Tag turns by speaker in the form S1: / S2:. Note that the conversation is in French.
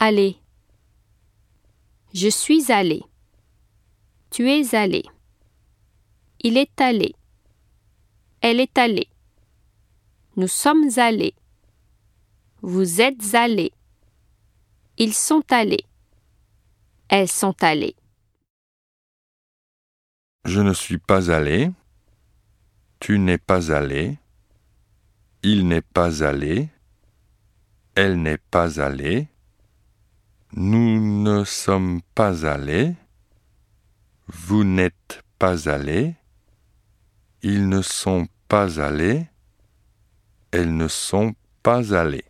S1: Aller. Je suis allé. Tu es allé. Il est allé. Elle est allée. Nous sommes allés. Vous êtes allés. Ils sont allés. Elles sont allées.
S2: Je ne suis pas allé. Tu n'es pas allé. Il n'est pas allé. Elle n'est pas allée. Nous ne sommes pas allés. Vous n'êtes pas allé. Ils ne sont pas allés. Elles ne sont pas allées.